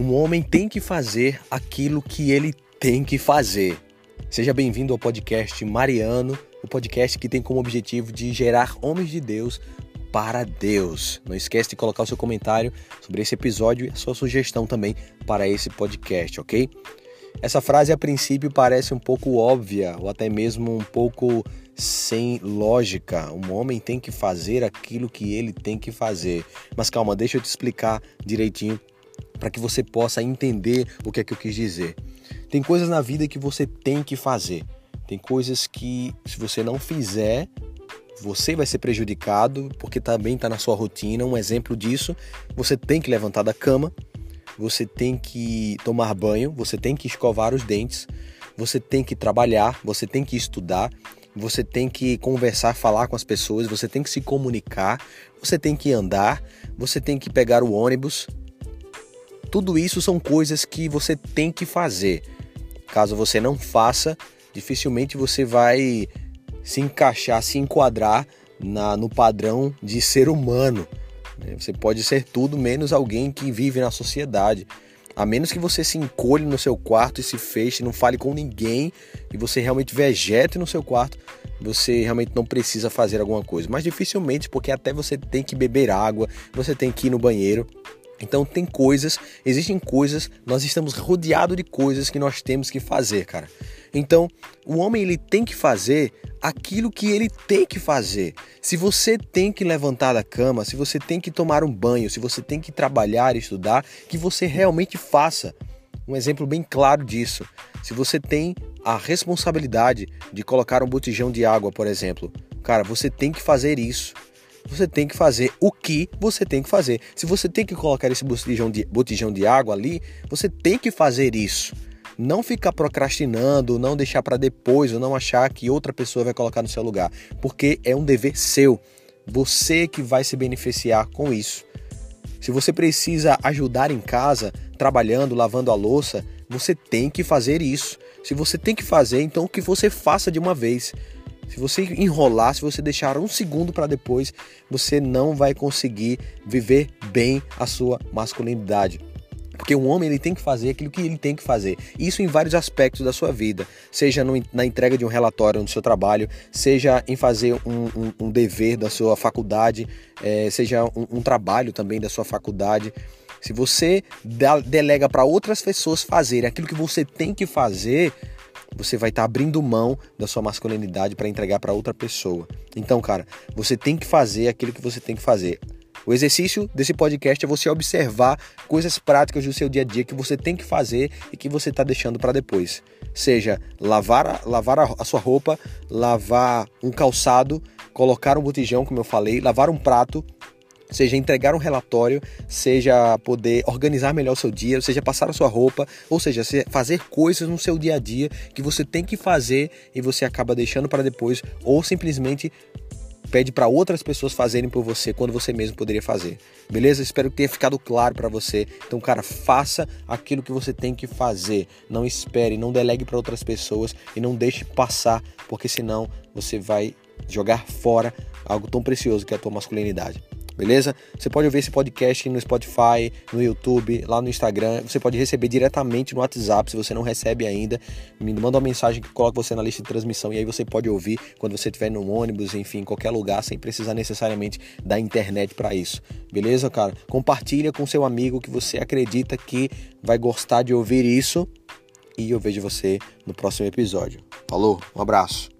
Um homem tem que fazer aquilo que ele tem que fazer. Seja bem-vindo ao podcast Mariano, o podcast que tem como objetivo de gerar homens de Deus para Deus. Não esquece de colocar o seu comentário sobre esse episódio e a sua sugestão também para esse podcast, ok? Essa frase a princípio parece um pouco óbvia ou até mesmo um pouco sem lógica. Um homem tem que fazer aquilo que ele tem que fazer. Mas calma, deixa eu te explicar direitinho para que você possa entender o que é que eu quis dizer. Tem coisas na vida que você tem que fazer. Tem coisas que, se você não fizer, você vai ser prejudicado, porque também está na sua rotina. Um exemplo disso: você tem que levantar da cama, você tem que tomar banho, você tem que escovar os dentes, você tem que trabalhar, você tem que estudar, você tem que conversar, falar com as pessoas, você tem que se comunicar, você tem que andar, você tem que pegar o ônibus, tudo isso são coisas que você tem que fazer. Caso você não faça, dificilmente você vai se encaixar, se enquadrar na, no padrão de ser humano. Né? Você pode ser tudo menos alguém que vive na sociedade. A menos que você se encolhe no seu quarto e se feche, não fale com ninguém e você realmente vegete no seu quarto, você realmente não precisa fazer alguma coisa. Mas dificilmente, porque até você tem que beber água, você tem que ir no banheiro. Então tem coisas, existem coisas, nós estamos rodeados de coisas que nós temos que fazer, cara. Então, o homem ele tem que fazer aquilo que ele tem que fazer. Se você tem que levantar da cama, se você tem que tomar um banho, se você tem que trabalhar, estudar, que você realmente faça. Um exemplo bem claro disso. Se você tem a responsabilidade de colocar um botijão de água, por exemplo, cara, você tem que fazer isso você tem que fazer o que você tem que fazer. Se você tem que colocar esse botijão de, botijão de água ali, você tem que fazer isso. Não ficar procrastinando, não deixar para depois, ou não achar que outra pessoa vai colocar no seu lugar, porque é um dever seu. Você que vai se beneficiar com isso. Se você precisa ajudar em casa, trabalhando, lavando a louça, você tem que fazer isso. Se você tem que fazer, então que você faça de uma vez. Se você enrolar, se você deixar um segundo para depois, você não vai conseguir viver bem a sua masculinidade. Porque um homem ele tem que fazer aquilo que ele tem que fazer. Isso em vários aspectos da sua vida. Seja no, na entrega de um relatório no seu trabalho, seja em fazer um, um, um dever da sua faculdade, é, seja um, um trabalho também da sua faculdade. Se você delega para outras pessoas fazerem aquilo que você tem que fazer, você vai estar tá abrindo mão da sua masculinidade para entregar para outra pessoa. Então, cara, você tem que fazer aquilo que você tem que fazer. O exercício desse podcast é você observar coisas práticas do seu dia a dia que você tem que fazer e que você está deixando para depois. Seja lavar, lavar a sua roupa, lavar um calçado, colocar um botijão, como eu falei, lavar um prato, seja entregar um relatório, seja poder organizar melhor o seu dia, seja passar a sua roupa, ou seja, fazer coisas no seu dia a dia que você tem que fazer e você acaba deixando para depois, ou simplesmente pede para outras pessoas fazerem por você quando você mesmo poderia fazer. Beleza? Espero que tenha ficado claro para você. Então, cara, faça aquilo que você tem que fazer. Não espere, não delegue para outras pessoas e não deixe passar, porque senão você vai jogar fora algo tão precioso que é a tua masculinidade beleza? Você pode ouvir esse podcast no Spotify, no YouTube, lá no Instagram. Você pode receber diretamente no WhatsApp, se você não recebe ainda. Me manda uma mensagem que coloca você na lista de transmissão e aí você pode ouvir quando você estiver no ônibus, enfim, em qualquer lugar, sem precisar necessariamente da internet para isso. Beleza, cara? Compartilha com seu amigo que você acredita que vai gostar de ouvir isso. E eu vejo você no próximo episódio. Falou, um abraço.